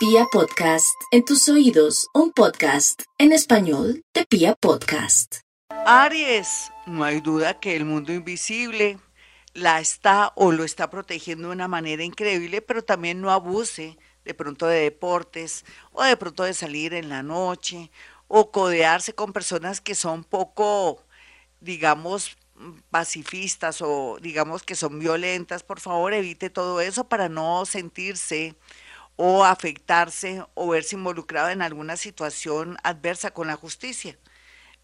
Pia Podcast, en tus oídos, un podcast en español de Pia Podcast. Aries, no hay duda que el mundo invisible la está o lo está protegiendo de una manera increíble, pero también no abuse de pronto de deportes o de pronto de salir en la noche o codearse con personas que son poco, digamos, pacifistas o digamos que son violentas, por favor evite todo eso para no sentirse o afectarse o verse involucrado en alguna situación adversa con la justicia.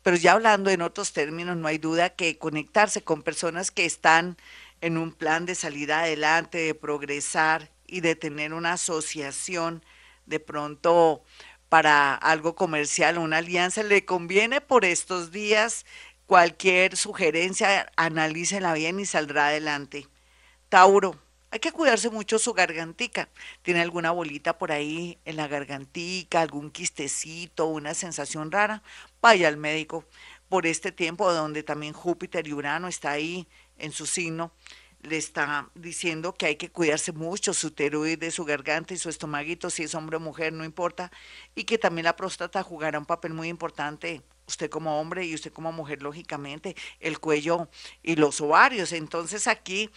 Pero ya hablando en otros términos, no hay duda que conectarse con personas que están en un plan de salir adelante, de progresar y de tener una asociación de pronto para algo comercial, una alianza, le conviene por estos días cualquier sugerencia, analícela bien y saldrá adelante. Tauro, hay que cuidarse mucho su gargantica. ¿Tiene alguna bolita por ahí en la gargantica, algún quistecito, una sensación rara? Vaya al médico. Por este tiempo donde también Júpiter y Urano está ahí en su signo, le está diciendo que hay que cuidarse mucho su tiroides, su garganta y su estomaguito, si es hombre o mujer, no importa, y que también la próstata jugará un papel muy importante, usted como hombre y usted como mujer, lógicamente, el cuello y los ovarios. Entonces aquí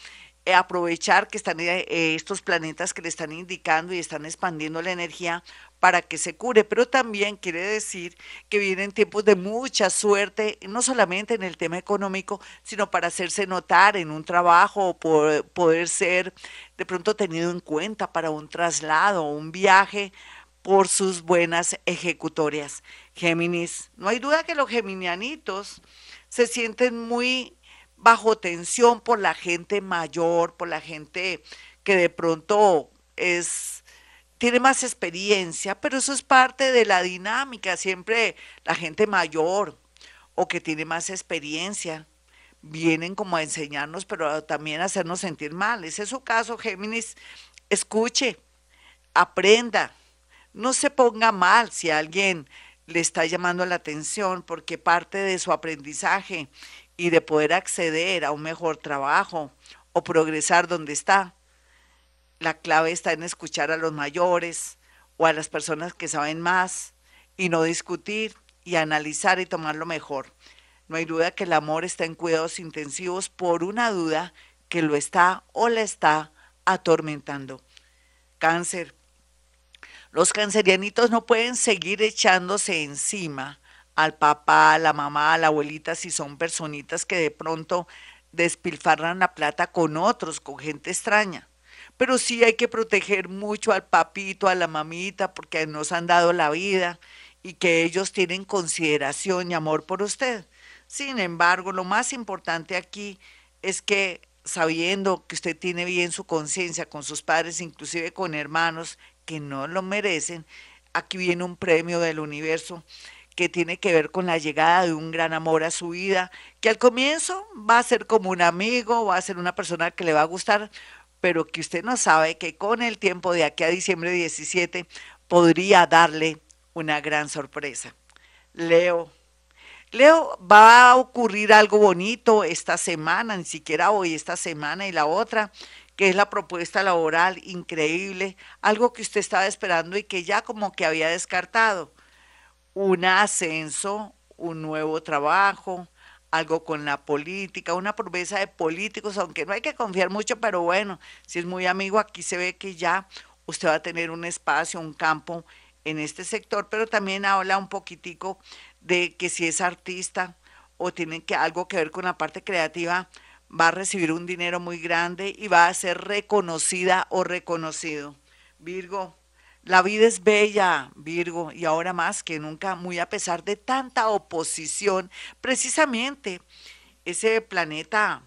aprovechar que están eh, estos planetas que le están indicando y están expandiendo la energía para que se cure, pero también quiere decir que vienen tiempos de mucha suerte, no solamente en el tema económico, sino para hacerse notar en un trabajo o poder ser de pronto tenido en cuenta para un traslado o un viaje por sus buenas ejecutorias. Géminis, no hay duda que los geminianitos se sienten muy bajo tensión por la gente mayor, por la gente que de pronto es tiene más experiencia, pero eso es parte de la dinámica, siempre la gente mayor o que tiene más experiencia vienen como a enseñarnos, pero también a hacernos sentir mal. Ese es su caso, Géminis. Escuche, aprenda, no se ponga mal si alguien le está llamando la atención, porque parte de su aprendizaje y de poder acceder a un mejor trabajo o progresar donde está. La clave está en escuchar a los mayores o a las personas que saben más y no discutir y analizar y tomar lo mejor. No hay duda que el amor está en cuidados intensivos por una duda que lo está o la está atormentando. Cáncer. Los cancerianitos no pueden seguir echándose encima al papá, a la mamá, a la abuelita, si son personitas que de pronto despilfarran la plata con otros, con gente extraña. Pero sí hay que proteger mucho al papito, a la mamita, porque nos han dado la vida y que ellos tienen consideración y amor por usted. Sin embargo, lo más importante aquí es que sabiendo que usted tiene bien su conciencia con sus padres, inclusive con hermanos que no lo merecen, aquí viene un premio del universo que tiene que ver con la llegada de un gran amor a su vida, que al comienzo va a ser como un amigo, va a ser una persona que le va a gustar, pero que usted no sabe que con el tiempo de aquí a diciembre 17 podría darle una gran sorpresa. Leo. Leo, va a ocurrir algo bonito esta semana, ni siquiera hoy, esta semana y la otra, que es la propuesta laboral increíble, algo que usted estaba esperando y que ya como que había descartado un ascenso, un nuevo trabajo, algo con la política, una promesa de políticos, aunque no hay que confiar mucho, pero bueno, si es muy amigo, aquí se ve que ya usted va a tener un espacio, un campo en este sector, pero también habla un poquitico de que si es artista o tiene que algo que ver con la parte creativa, va a recibir un dinero muy grande y va a ser reconocida o reconocido. Virgo, la vida es bella, Virgo, y ahora más que nunca, muy a pesar de tanta oposición, precisamente ese planeta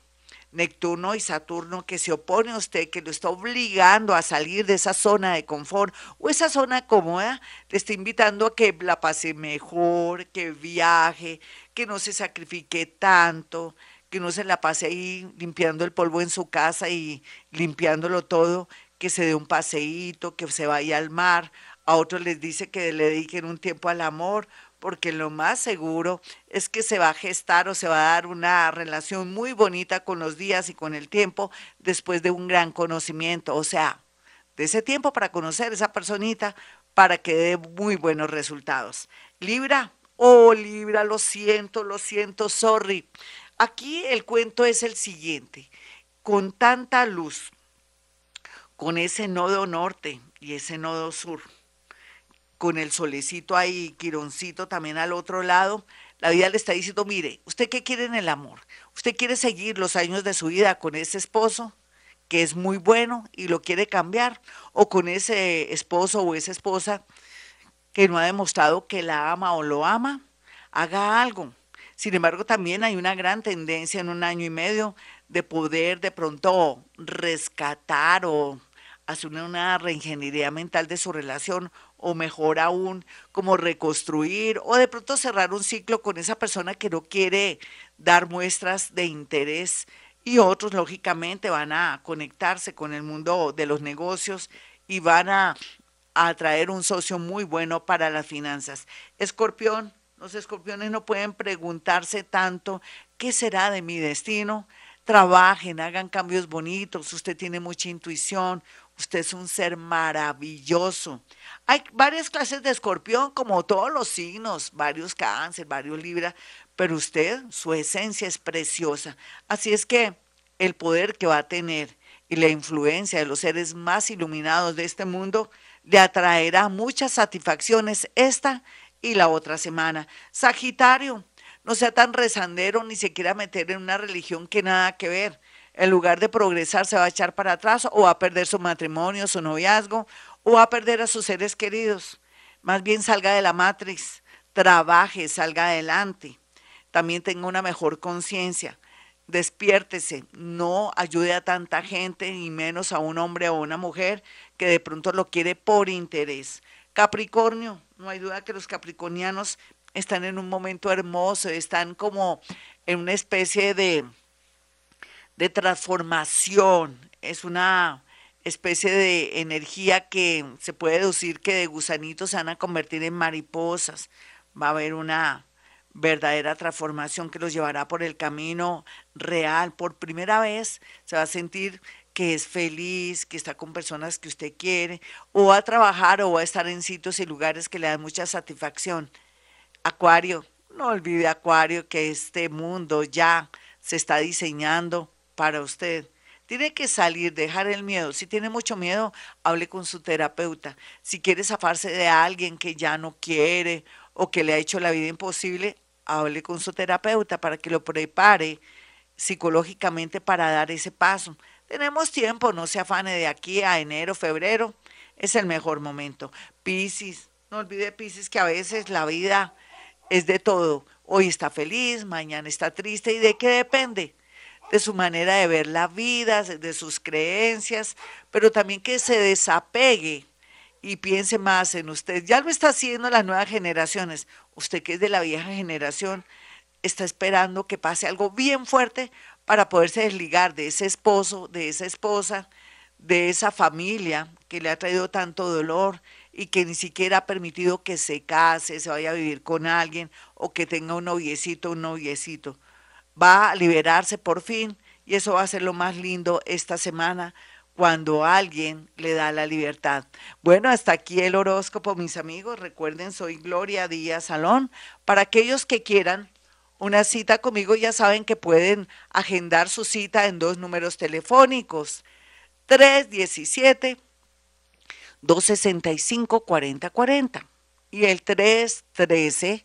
Neptuno y Saturno que se opone a usted, que lo está obligando a salir de esa zona de confort o esa zona cómoda, le está invitando a que la pase mejor, que viaje, que no se sacrifique tanto, que no se la pase ahí limpiando el polvo en su casa y limpiándolo todo, que se dé un paseíto, que se vaya al mar, a otros les dice que le dediquen un tiempo al amor, porque lo más seguro es que se va a gestar o se va a dar una relación muy bonita con los días y con el tiempo después de un gran conocimiento. O sea, de ese tiempo para conocer a esa personita para que dé muy buenos resultados. Libra, oh Libra, lo siento, lo siento, sorry. Aquí el cuento es el siguiente. Con tanta luz, con ese nodo norte y ese nodo sur, con el solecito ahí, quironcito también al otro lado, la vida le está diciendo, mire, ¿usted qué quiere en el amor? ¿Usted quiere seguir los años de su vida con ese esposo? que es muy bueno y lo quiere cambiar, o con ese esposo o esa esposa que no ha demostrado que la ama o lo ama, haga algo. Sin embargo, también hay una gran tendencia en un año y medio de poder de pronto rescatar o hacer una reingeniería mental de su relación o mejor aún, como reconstruir o de pronto cerrar un ciclo con esa persona que no quiere dar muestras de interés y otros lógicamente van a conectarse con el mundo de los negocios y van a, atraer un socio muy bueno para las finanzas. Escorpión, los escorpiones no pueden preguntarse tanto, ¿qué será de mi destino? Trabajen, hagan cambios bonitos, usted tiene mucha intuición, usted es un ser maravilloso. Hay varias clases de escorpión, como todos los signos, varios cáncer, varios libra, pero usted, su esencia es preciosa. Así es que el poder que va a tener y la influencia de los seres más iluminados de este mundo le atraerá muchas satisfacciones esta y la otra semana. Sagitario, no sea tan rezandero ni se quiera meter en una religión que nada que ver. En lugar de progresar, se va a echar para atrás o va a perder su matrimonio, su noviazgo, o va a perder a sus seres queridos. Más bien salga de la matriz, trabaje, salga adelante también tenga una mejor conciencia. Despiértese, no ayude a tanta gente y menos a un hombre o una mujer que de pronto lo quiere por interés. Capricornio, no hay duda que los capricornianos están en un momento hermoso, están como en una especie de, de transformación, es una especie de energía que se puede deducir que de gusanitos se van a convertir en mariposas, va a haber una verdadera transformación que los llevará por el camino real. Por primera vez se va a sentir que es feliz, que está con personas que usted quiere, o va a trabajar o va a estar en sitios y lugares que le dan mucha satisfacción. Acuario, no olvide Acuario que este mundo ya se está diseñando para usted. Tiene que salir, dejar el miedo. Si tiene mucho miedo, hable con su terapeuta. Si quiere zafarse de alguien que ya no quiere o que le ha hecho la vida imposible, hable con su terapeuta para que lo prepare psicológicamente para dar ese paso. Tenemos tiempo, no se afane de aquí a enero, febrero, es el mejor momento. Piscis, no olvide Piscis que a veces la vida es de todo. Hoy está feliz, mañana está triste y de qué depende? De su manera de ver la vida, de sus creencias, pero también que se desapegue y piense más en usted. Ya lo está haciendo las nuevas generaciones. Usted que es de la vieja generación, está esperando que pase algo bien fuerte para poderse desligar de ese esposo, de esa esposa, de esa familia que le ha traído tanto dolor y que ni siquiera ha permitido que se case, se vaya a vivir con alguien o que tenga un noviecito, un noviecito. Va a liberarse por fin y eso va a ser lo más lindo esta semana cuando alguien le da la libertad. Bueno, hasta aquí el horóscopo, mis amigos. Recuerden, soy Gloria Díaz Salón. Para aquellos que quieran una cita conmigo, ya saben que pueden agendar su cita en dos números telefónicos. 317 265 4040 y el 313